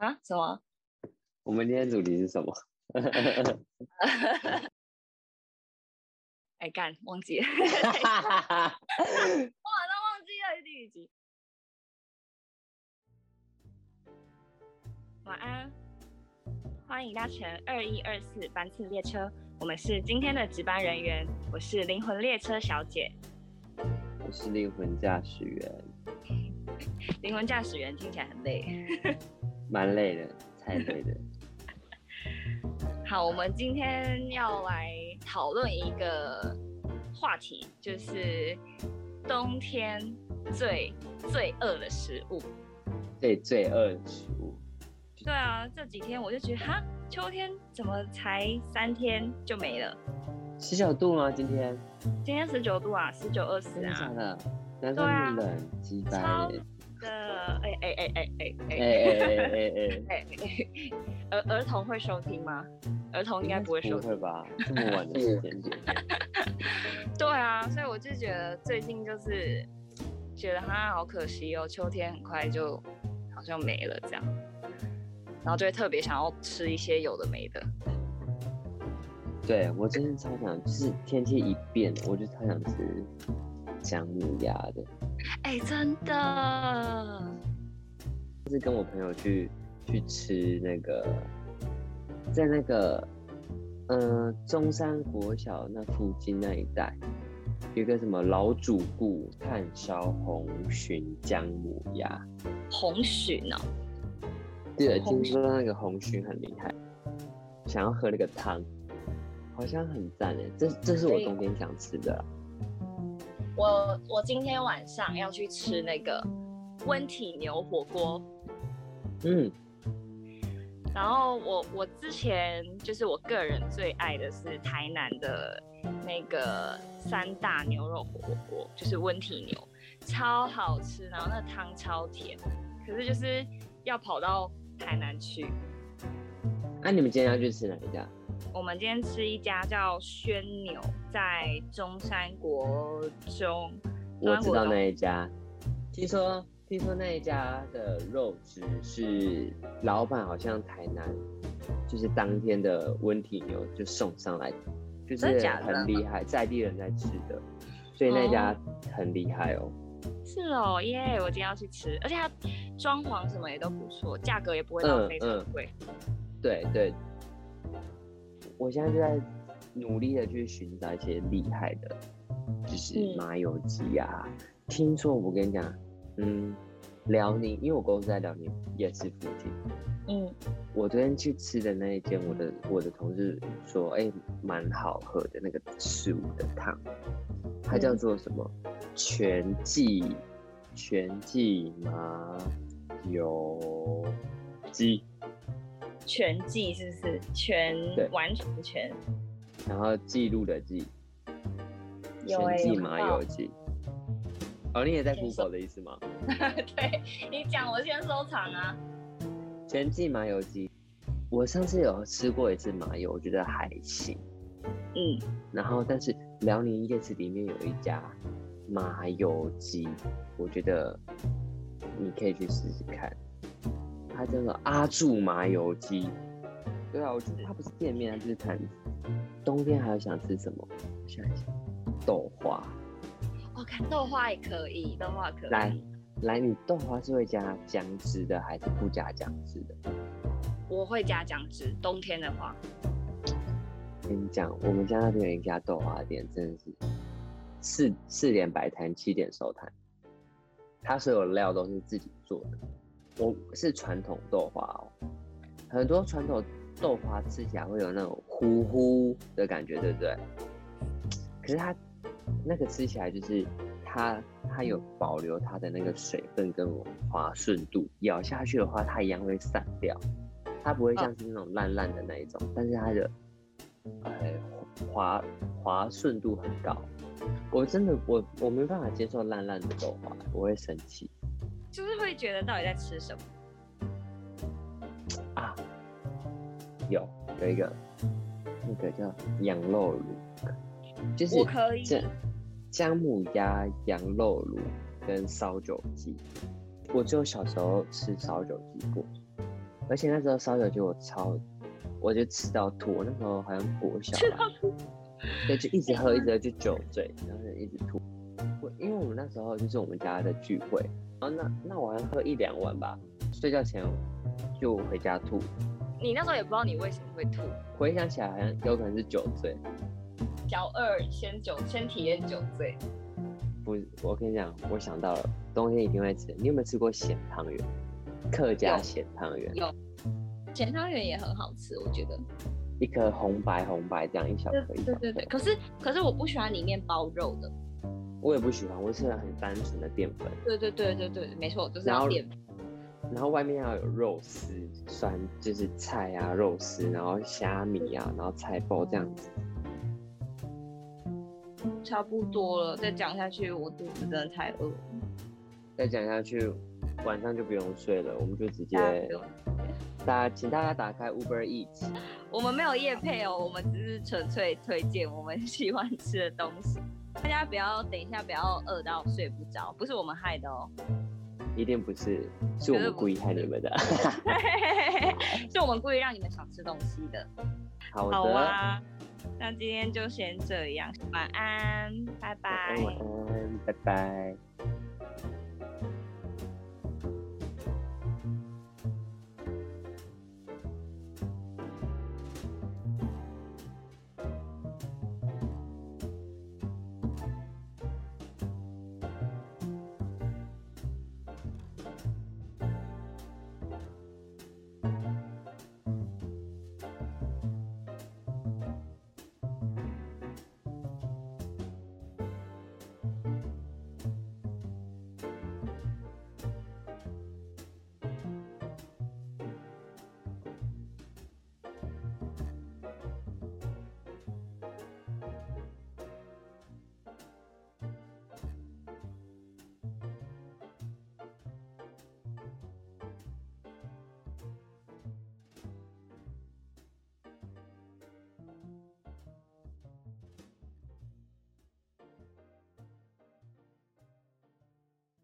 啊？什么？我们今天主题是什么？哎，干，忘记了，我马上忘记了第几集。晚安，欢迎搭乘二一二四班次列车，我们是今天的值班人员，我是灵魂列车小姐。我是灵魂驾驶员，灵魂驾驶员听起来很累。蛮累的，太累的。好，我们今天要来讨论一个话题，就是冬天最最饿的食物。最最饿的食物，对啊，这几天我就觉得，哈，秋天怎么才三天就没了？十九度吗？今天？今天十九度啊，十九二十真的假啊，的？难怪那么冷，鸡掰超耶！的，哎哎哎哎哎哎哎哎哎哎 哎，哎，儿儿童会收听吗？儿童应该不会收听。吧？这么晚的时间点，对啊，所以我就觉得最近就是觉得哈好可惜哦，秋天很快就好像没了这样，然后就会特别想要吃一些有的没的。对我真的超想，就是天气一变，我就超想吃姜母鸭的。哎，真的，是跟我朋友去去吃那个，在那个呃中山国小那附近那一带，有一个什么老主顾炭烧红鲟姜母鸭。红鲟哦，对，红听说那个红鲟很厉害，想要喝那个汤，好像很赞诶。这这是我冬天想吃的啦。我我今天晚上要去吃那个温体牛火锅，嗯，然后我我之前就是我个人最爱的是台南的那个三大牛肉火锅，就是温体牛，超好吃，然后那汤超甜，可是就是要跑到台南去。那、你们今天要去吃哪一家？我们今天吃一家叫轩牛，在中山国中。我知道中那一家，听说听说那一家的肉质是老板好像台南，就是当天的温体牛就送上来，就是很厉害，在地人在吃的，所以那家很厉害哦。是哦，耶！我今天要去吃，而且它装潢什么也都不错，价格也不会到嗯非常嗯贵。对对，我现在就在努力的去寻找一些厉害的，就是嗯麻油鸡啊。听说我跟你讲，嗯，辽宁，因为我公司在辽宁也是附近。嗯，我昨天去吃的那一间，我的我的同事说，哎、蛮好喝的那个十五的汤，它叫做什么？全季全季麻油鸡，全记是不是？全完全全然后记录的记，有欸全季麻油鸡。哦，你也在 Google 的意思吗？对你讲，我先收藏啊。全季麻油鸡，我上次有吃过一次麻油，我觉得还行。嗯，然后，但是辽宁夜市里面有一家麻油鸡，我觉得你可以去试试看。它叫做阿柱麻油鸡。对啊，我觉得它不是店面，它就是摊子。冬天还有想吃什么？我想一想，豆花。我看豆花也可以，豆花可以。来来，你豆花是会加姜汁的，还是不加姜汁的？我会加姜汁，冬天的话，跟你讲，我们家那边有一家豆花店，真的是四四点摆摊，七点收摊，它所有料都是自己做的。我是传统豆花哦，很多传统豆花吃起来会有那种糊糊的感觉，对不对？可是它那个吃起来就是它它有保留它的那个水分跟滑顺度，咬下去的话它一样会散掉，它不会像是那种烂烂的那一种，但是它的呃滑滑顺度很高。我真的我我没办法接受烂烂的豆花，我会生气就是会觉得到底在吃什么。啊。有有一个那个叫羊肉炉，就是我可以这姜母鸭、羊肉炉跟烧酒鸡。我只有小时候吃烧酒鸡过，而且那时候烧酒就我超，我就吃到吐，我那时候好像国小吧，对，就一直喝，一直喝就酒醉，然后就一直吐。我因为我们那时候就是我们家的聚会，然后那那我好像喝一两碗吧，睡觉前就回家吐。你那时候也不知道你为什么会吐，回想起来好像有可能是酒醉。小二先酒先体验酒醉。不，我跟你讲，我想到了，冬天一定会吃。你有没有吃过咸汤圆？客家咸汤圆。有。咸汤圆也很好吃，我觉得。一颗红白红白这样一小颗一小颗。对对对。可是可是我不喜欢里面包肉的。我也不喜欢，我吃了很单纯的淀粉。对对对对对，没错，就是要淀粉。然后外面要有肉丝，酸就是菜啊肉丝，然后虾米啊，然后菜包这样子。差不多了，再讲下去我肚子真的太饿。再讲下去，晚上就不用睡了，我们就直接。大家请大家打开 Uber Eats。我们没有夜配哦，我们只是纯粹推荐我们喜欢吃的东西。大家不要等一下不要饿到睡不着，不是我们害的哦。一定不是，是我们故意害你们的。是我们故意让你们想吃东西的。好的。好啊，那今天就先这样，晚安，拜拜。晚安，拜拜。